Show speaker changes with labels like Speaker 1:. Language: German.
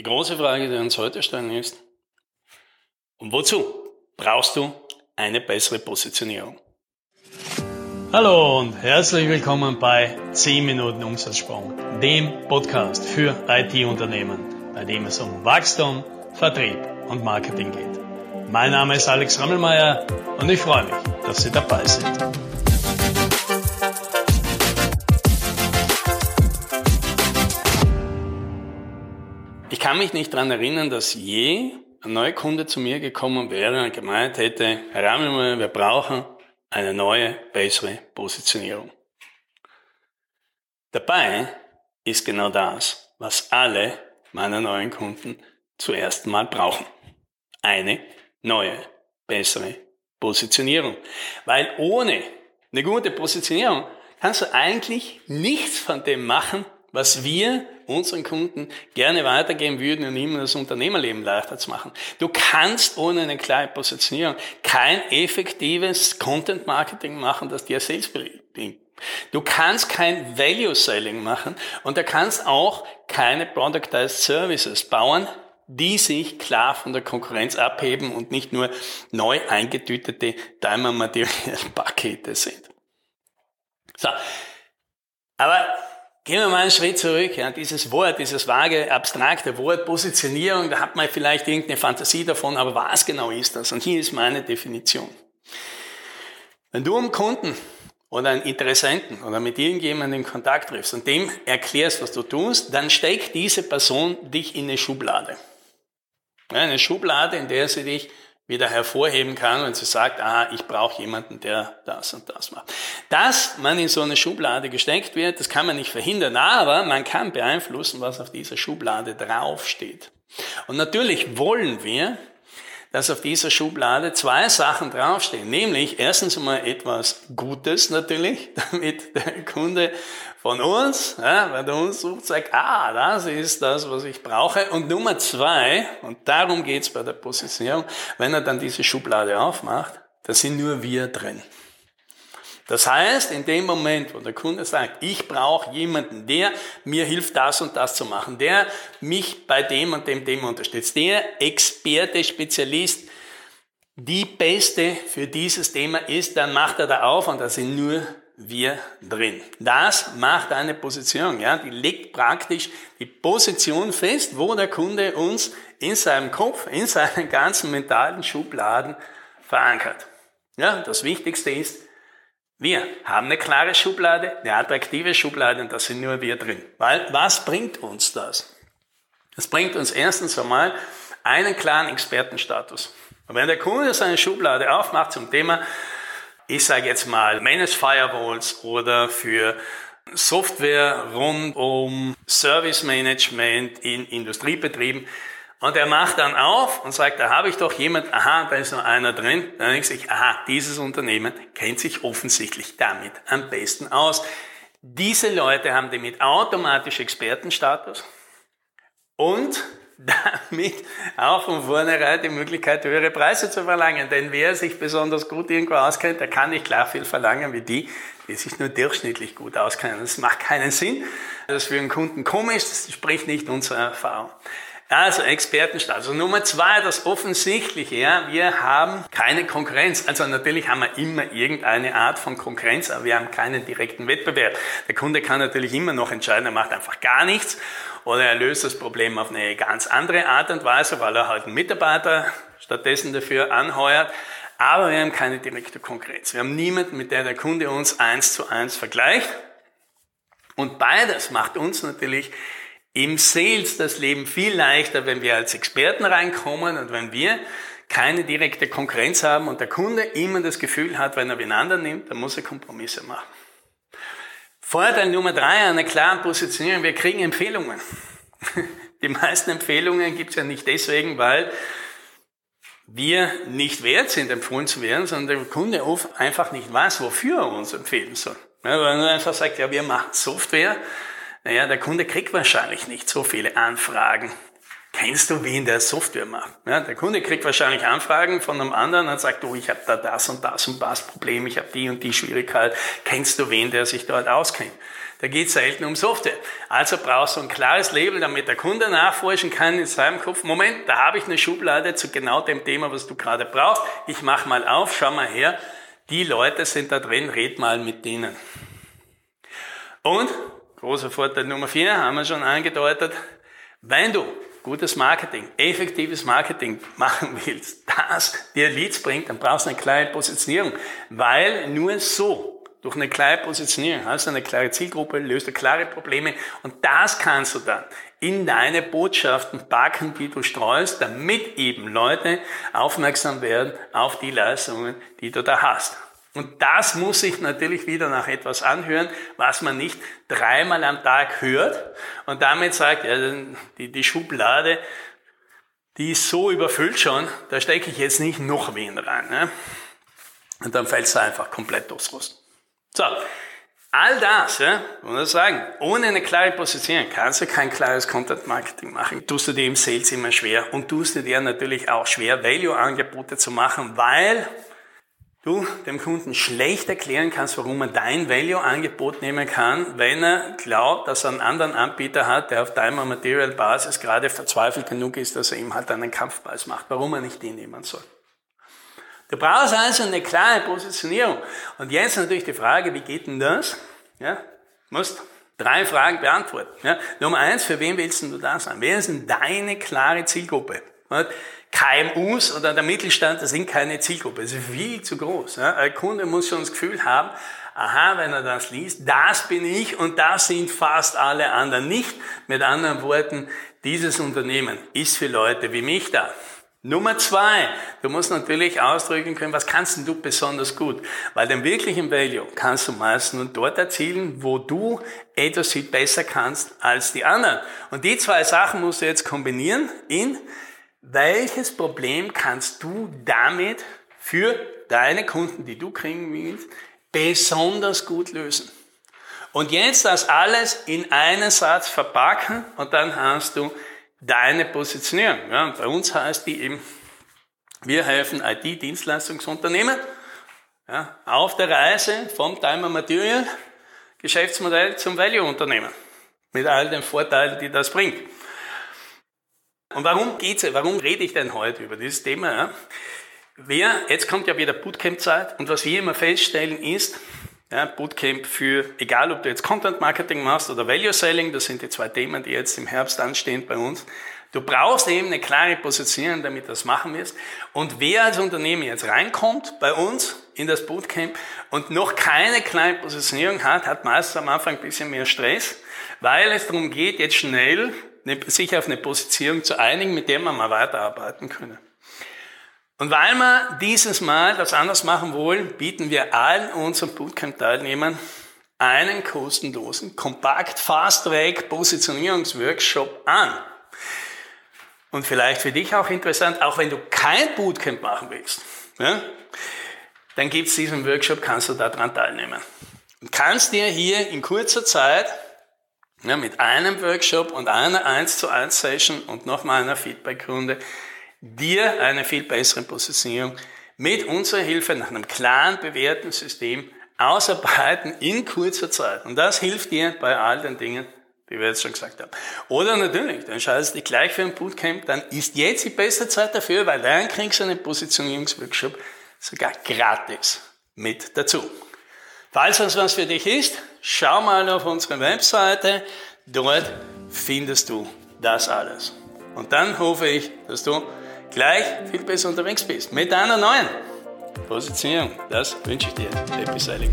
Speaker 1: Die große Frage, die wir uns heute stellen, ist, und wozu brauchst du eine bessere Positionierung? Hallo und herzlich willkommen bei 10 Minuten Umsatzsprung, dem Podcast für IT-Unternehmen, bei dem es um Wachstum, Vertrieb und Marketing geht. Mein Name ist Alex Rammelmeier und ich freue mich, dass Sie dabei sind. Ich kann mich nicht daran erinnern, dass je ein neuer Kunde zu mir gekommen wäre und gemeint hätte, Herr Rammelmeier, wir brauchen eine neue, bessere Positionierung. Dabei ist genau das, was alle meiner neuen Kunden zuerst mal brauchen. Eine neue, bessere Positionierung. Weil ohne eine gute Positionierung kannst du eigentlich nichts von dem machen, was wir unseren Kunden gerne weitergeben würden und ihnen das Unternehmerleben leichter zu machen. Du kannst ohne eine klare Positionierung kein effektives Content Marketing machen, das dir Sales bringt. Du kannst kein Value Selling machen und du kannst auch keine Productized Services bauen, die sich klar von der Konkurrenz abheben und nicht nur neu eingetütete Diamond Material Pakete sind. So. Aber Gehen wir mal einen Schritt zurück. Ja, dieses Wort, dieses vage, abstrakte Wort Positionierung, da hat man vielleicht irgendeine Fantasie davon, aber was genau ist das? Und hier ist meine Definition. Wenn du einen Kunden oder einen Interessenten oder mit irgendjemandem in Kontakt triffst und dem erklärst, was du tust, dann steckt diese Person dich in eine Schublade. Ja, eine Schublade, in der sie dich wieder hervorheben kann, wenn sie sagt, ah, ich brauche jemanden, der das und das macht. Dass man in so eine Schublade gesteckt wird, das kann man nicht verhindern, aber man kann beeinflussen, was auf dieser Schublade draufsteht. Und natürlich wollen wir, dass auf dieser Schublade zwei Sachen draufstehen. Nämlich erstens einmal etwas Gutes natürlich, damit der Kunde von uns, ja, wenn er uns sucht, sagt, ah, das ist das, was ich brauche. Und Nummer zwei, und darum geht's bei der Positionierung, wenn er dann diese Schublade aufmacht, da sind nur wir drin. Das heißt, in dem Moment, wo der Kunde sagt, ich brauche jemanden, der mir hilft, das und das zu machen, der mich bei dem und dem Thema unterstützt, der Experte, Spezialist, die Beste für dieses Thema ist, dann macht er da auf und da sind nur wir drin. Das macht eine Position, ja, die legt praktisch die Position fest, wo der Kunde uns in seinem Kopf, in seinen ganzen mentalen Schubladen verankert. Ja, das Wichtigste ist, wir haben eine klare Schublade, eine attraktive Schublade und da sind nur wir drin. Weil was bringt uns das? Das bringt uns erstens einmal einen klaren Expertenstatus. Und wenn der Kunde seine Schublade aufmacht zum Thema, ich sage jetzt mal Managed Firewalls oder für Software rund um Service Management in Industriebetrieben, und er macht dann auf und sagt, da habe ich doch jemand, aha, da ist noch einer drin. Dann denke ich, aha, dieses Unternehmen kennt sich offensichtlich damit am besten aus. Diese Leute haben damit automatisch Expertenstatus und damit auch von vornherein die Möglichkeit, höhere Preise zu verlangen. Denn wer sich besonders gut irgendwo auskennt, der kann nicht klar viel verlangen wie die, die sich nur durchschnittlich gut auskennen. Das macht keinen Sinn. Das ist für einen Kunden komisch, das spricht nicht unserer Erfahrung. Also Expertenstatus. Also Nummer zwei, das Offensichtliche. Ja, wir haben keine Konkurrenz. Also natürlich haben wir immer irgendeine Art von Konkurrenz, aber wir haben keinen direkten Wettbewerb. Der Kunde kann natürlich immer noch entscheiden, er macht einfach gar nichts oder er löst das Problem auf eine ganz andere Art und Weise, weil er halt einen Mitarbeiter stattdessen dafür anheuert. Aber wir haben keine direkte Konkurrenz. Wir haben niemanden, mit der der Kunde uns eins zu eins vergleicht. Und beides macht uns natürlich im Sales das Leben viel leichter, wenn wir als Experten reinkommen und wenn wir keine direkte Konkurrenz haben und der Kunde immer das Gefühl hat, wenn er wen anderen nimmt, dann muss er Kompromisse machen. Vorteil Nummer drei einer klaren Positionierung, wir kriegen Empfehlungen. Die meisten Empfehlungen gibt es ja nicht deswegen, weil wir nicht wert sind, empfohlen zu werden, sondern der Kunde oft einfach nicht weiß, wofür er uns empfehlen soll. Ja, weil er einfach sagt, ja, wir machen Software, naja, der Kunde kriegt wahrscheinlich nicht so viele Anfragen. Kennst du wen, der Software macht? Ja, der Kunde kriegt wahrscheinlich Anfragen von einem anderen und sagt, du, ich habe da das und das und das Problem, ich habe die und die Schwierigkeit. Kennst du wen, der sich dort auskennt? Da geht es selten um Software. Also brauchst du ein klares Label, damit der Kunde nachforschen kann in seinem Kopf, Moment, da habe ich eine Schublade zu genau dem Thema, was du gerade brauchst. Ich mach mal auf, schau mal her. Die Leute sind da drin, red mal mit denen. Und, großer Vorteil Nummer vier, haben wir schon angedeutet, wenn du gutes Marketing, effektives Marketing machen willst, das dir Leads bringt, dann brauchst du eine klare Positionierung, weil nur so durch eine klare Positionierung hast du eine klare Zielgruppe, löst du klare Probleme und das kannst du dann in deine Botschaften packen, die du streust, damit eben Leute aufmerksam werden auf die Leistungen, die du da hast. Und das muss sich natürlich wieder nach etwas anhören, was man nicht dreimal am Tag hört und damit sagt, ja, die, die Schublade, die ist so überfüllt schon, da stecke ich jetzt nicht noch wen rein. Ne? Und dann fällt es einfach komplett durchs Rust. So, all das, ja, muss ich sagen, ohne eine klare Position kannst du kein klares Content Marketing machen. Tust du dir im Sales immer schwer und tust du dir natürlich auch schwer, Value-Angebote zu machen, weil du dem Kunden schlecht erklären kannst, warum er dein Value-Angebot nehmen kann, wenn er glaubt, dass er einen anderen Anbieter hat, der auf Time Material Basis gerade verzweifelt genug ist, dass er ihm halt einen Kampfpreis macht, warum er nicht den nehmen soll. Du brauchst also eine klare Positionierung. Und jetzt natürlich die Frage, wie geht denn das? Ja, musst drei Fragen beantworten. Ja, Nummer eins, für wen willst du da sein? Wer ist denn deine klare Zielgruppe? KMUs oder der Mittelstand, das sind keine Zielgruppe, das ist viel zu groß. Ein Kunde muss schon das Gefühl haben, aha, wenn er das liest, das bin ich und das sind fast alle anderen nicht. Mit anderen Worten, dieses Unternehmen ist für Leute wie mich da. Nummer zwei, du musst natürlich ausdrücken können, was kannst du besonders gut? Weil den wirklichen Value kannst du meistens nur dort erzielen, wo du etwas viel besser kannst als die anderen. Und die zwei Sachen musst du jetzt kombinieren in welches Problem kannst du damit für deine Kunden, die du kriegen willst, besonders gut lösen? Und jetzt das alles in einen Satz verpacken und dann hast du deine Positionierung. Ja, bei uns heißt die eben, wir helfen IT-Dienstleistungsunternehmen ja, auf der Reise vom Time and Material Geschäftsmodell zum Value-Unternehmen. Mit all den Vorteilen, die das bringt. Und warum geht's, warum rede ich denn heute über dieses Thema? Ja? Wer, jetzt kommt ja wieder Bootcamp-Zeit und was wir immer feststellen ist, ja, Bootcamp für, egal ob du jetzt Content Marketing machst oder Value Selling, das sind die zwei Themen, die jetzt im Herbst anstehen bei uns. Du brauchst eben eine klare Position, damit du das machen wirst. Und wer als Unternehmen jetzt reinkommt bei uns in das Bootcamp und noch keine klare Positionierung hat, hat meistens am Anfang ein bisschen mehr Stress, weil es darum geht, jetzt schnell sich auf eine Position zu einigen, mit der man mal weiterarbeiten können. Und weil wir dieses Mal das anders machen wollen, bieten wir allen unseren Bootcamp-Teilnehmern einen kostenlosen, kompakt, fast-track Positionierungsworkshop an. Und vielleicht für dich auch interessant, auch wenn du kein Bootcamp machen willst, ja, dann gibt's diesen Workshop, kannst du daran teilnehmen. Und kannst dir hier in kurzer Zeit ja, mit einem Workshop und einer 1 zu 1 Session und nochmal einer Feedbackrunde dir eine viel bessere Positionierung mit unserer Hilfe nach einem klaren, bewährten System ausarbeiten in kurzer Zeit. Und das hilft dir bei all den Dingen, die wir jetzt schon gesagt haben. Oder natürlich, dann entscheidest du dich gleich für ein Bootcamp, dann ist jetzt die beste Zeit dafür, weil dann kriegst du einen Positionierungsworkshop sogar gratis mit dazu. Falls das was für dich ist, schau mal auf unsere Webseite. Dort findest du das alles. Und dann hoffe ich, dass du gleich viel besser unterwegs bist mit einer neuen Positionierung. Das wünsche ich dir. Happy Sailing.